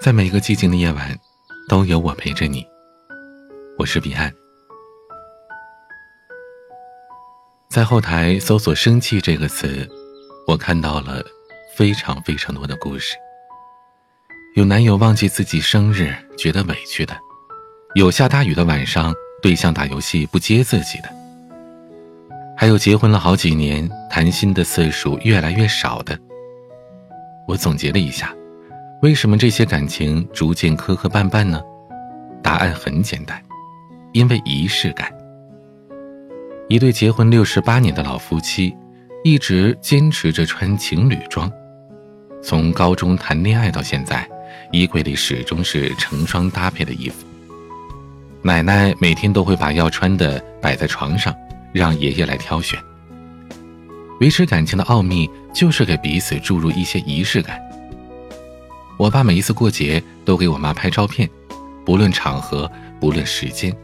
在每个寂静的夜晚，都有我陪着你。我是彼岸。在后台搜索“生气”这个词，我看到了非常非常多的故事。有男友忘记自己生日觉得委屈的，有下大雨的晚上对象打游戏不接自己的，还有结婚了好几年谈心的次数越来越少的。我总结了一下，为什么这些感情逐渐磕磕绊绊呢？答案很简单，因为仪式感。一对结婚六十八年的老夫妻，一直坚持着穿情侣装。从高中谈恋爱到现在，衣柜里始终是成双搭配的衣服。奶奶每天都会把要穿的摆在床上，让爷爷来挑选。维持感情的奥秘就是给彼此注入一些仪式感。我爸每一次过节都给我妈拍照片，不论场合，不论时间。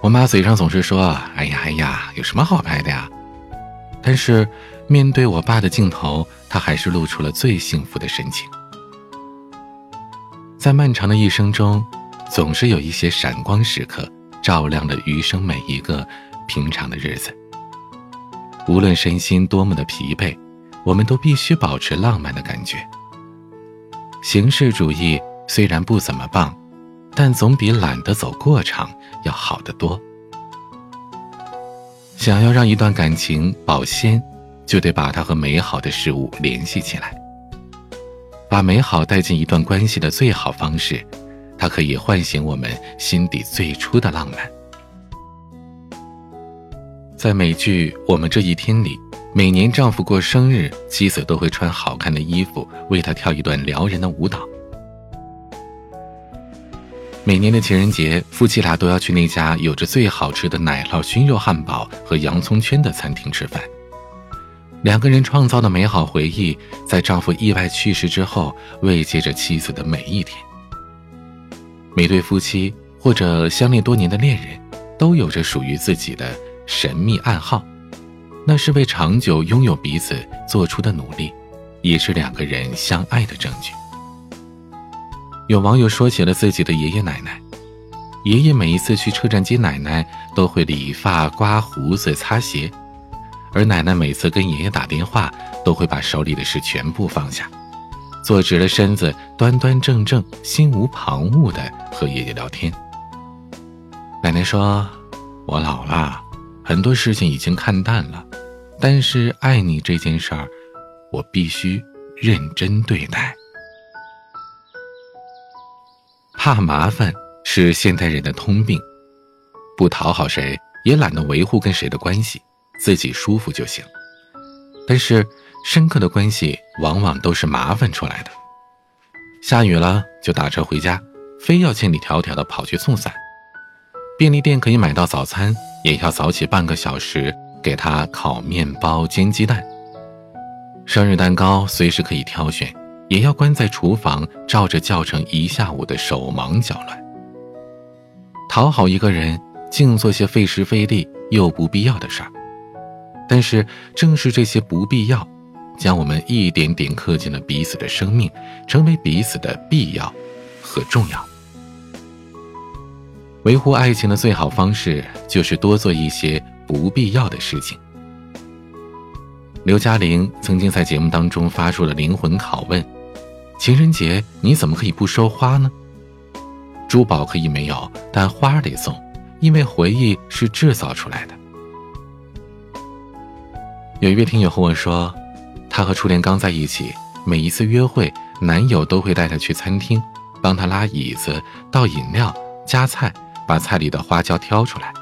我妈嘴上总是说：“哎呀哎呀，有什么好拍的呀？”但是面对我爸的镜头，她还是露出了最幸福的神情。在漫长的一生中，总是有一些闪光时刻，照亮了余生每一个平常的日子。无论身心多么的疲惫，我们都必须保持浪漫的感觉。形式主义虽然不怎么棒。但总比懒得走过场要好得多。想要让一段感情保鲜，就得把它和美好的事物联系起来。把美好带进一段关系的最好方式，它可以唤醒我们心底最初的浪漫。在美剧《我们这一天》里，每年丈夫过生日，妻子都会穿好看的衣服为他跳一段撩人的舞蹈。每年的情人节，夫妻俩都要去那家有着最好吃的奶酪熏肉汉堡和洋葱圈的餐厅吃饭。两个人创造的美好回忆，在丈夫意外去世之后，慰藉着妻子的每一天。每对夫妻或者相恋多年的恋人，都有着属于自己的神秘暗号，那是为长久拥有彼此做出的努力，也是两个人相爱的证据。有网友说起了自己的爷爷奶奶，爷爷每一次去车站接奶奶，都会理发、刮胡子、擦鞋，而奶奶每次跟爷爷打电话，都会把手里的事全部放下，坐直了身子，端端正正、心无旁骛的和爷爷聊天。奶奶说：“我老了，很多事情已经看淡了，但是爱你这件事儿，我必须认真对待。”怕麻烦是现代人的通病，不讨好谁，也懒得维护跟谁的关系，自己舒服就行。但是深刻的关系往往都是麻烦出来的。下雨了就打车回家，非要千里迢迢的跑去送伞。便利店可以买到早餐，也要早起半个小时给他烤面包、煎鸡蛋。生日蛋糕随时可以挑选。也要关在厨房，照着教程一下午的手忙脚乱。讨好一个人，净做些费时费力又不必要的事儿。但是正是这些不必要，将我们一点点刻进了彼此的生命，成为彼此的必要和重要。维护爱情的最好方式，就是多做一些不必要的事情。刘嘉玲曾经在节目当中发出了灵魂拷问。情人节你怎么可以不收花呢？珠宝可以没有，但花得送，因为回忆是制造出来的。有一位听友和我说，她和初恋刚在一起，每一次约会，男友都会带她去餐厅，帮她拉椅子、倒饮料、夹菜，把菜里的花椒挑出来。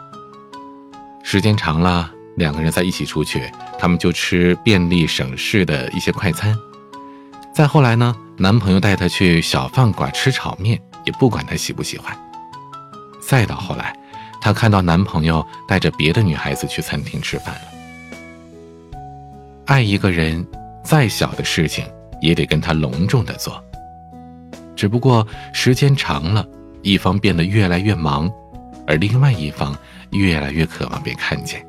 时间长了，两个人在一起出去，他们就吃便利省事的一些快餐。再后来呢？男朋友带她去小饭馆吃炒面，也不管她喜不喜欢。再到后来，她看到男朋友带着别的女孩子去餐厅吃饭了。爱一个人，再小的事情也得跟他隆重的做。只不过时间长了，一方变得越来越忙，而另外一方越来越渴望被看见。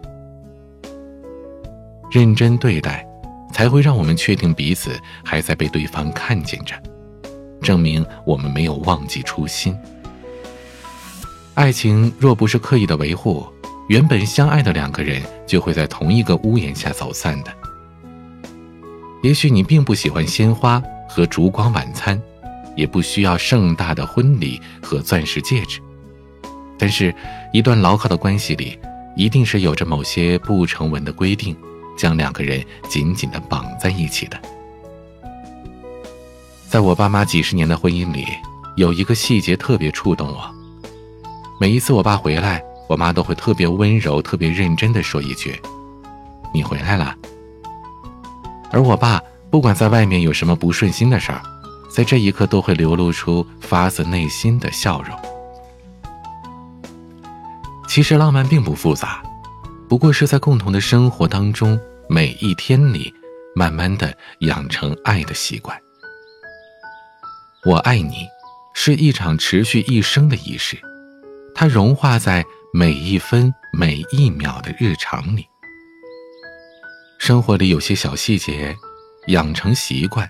认真对待。才会让我们确定彼此还在被对方看见着，证明我们没有忘记初心。爱情若不是刻意的维护，原本相爱的两个人就会在同一个屋檐下走散的。也许你并不喜欢鲜花和烛光晚餐，也不需要盛大的婚礼和钻石戒指，但是，一段牢靠的关系里，一定是有着某些不成文的规定，将两个人紧紧的绑在一起的。在我爸妈几十年的婚姻里，有一个细节特别触动我。每一次我爸回来，我妈都会特别温柔、特别认真的说一句：“你回来了。”而我爸不管在外面有什么不顺心的事儿，在这一刻都会流露出发自内心的笑容。其实浪漫并不复杂，不过是在共同的生活当中，每一天里，慢慢的养成爱的习惯。我爱你，是一场持续一生的仪式，它融化在每一分每一秒的日常里。生活里有些小细节，养成习惯，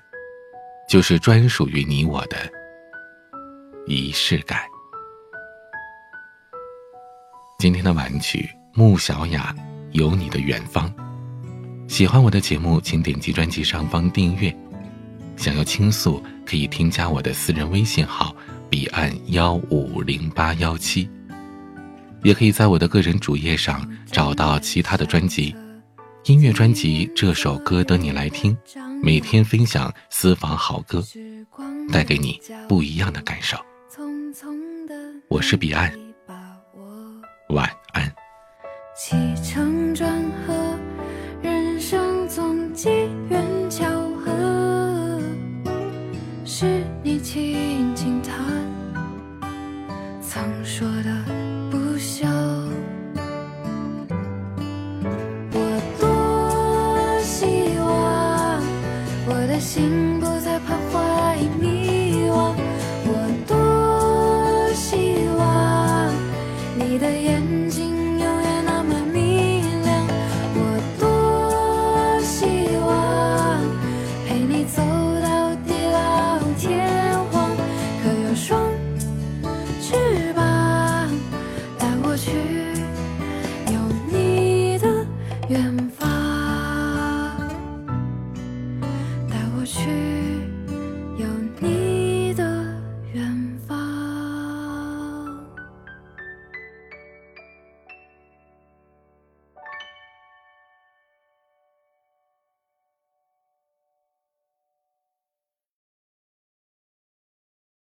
就是专属于你我的仪式感。今天的晚曲穆小雅，有你的远方。喜欢我的节目，请点击专辑上方订阅。想要倾诉，可以添加我的私人微信号彼岸幺五零八幺七，也可以在我的个人主页上找到其他的专辑。音乐专辑《这首歌等你来听》，每天分享私房好歌，带给你不一样的感受。我是彼岸，晚安。启程 far.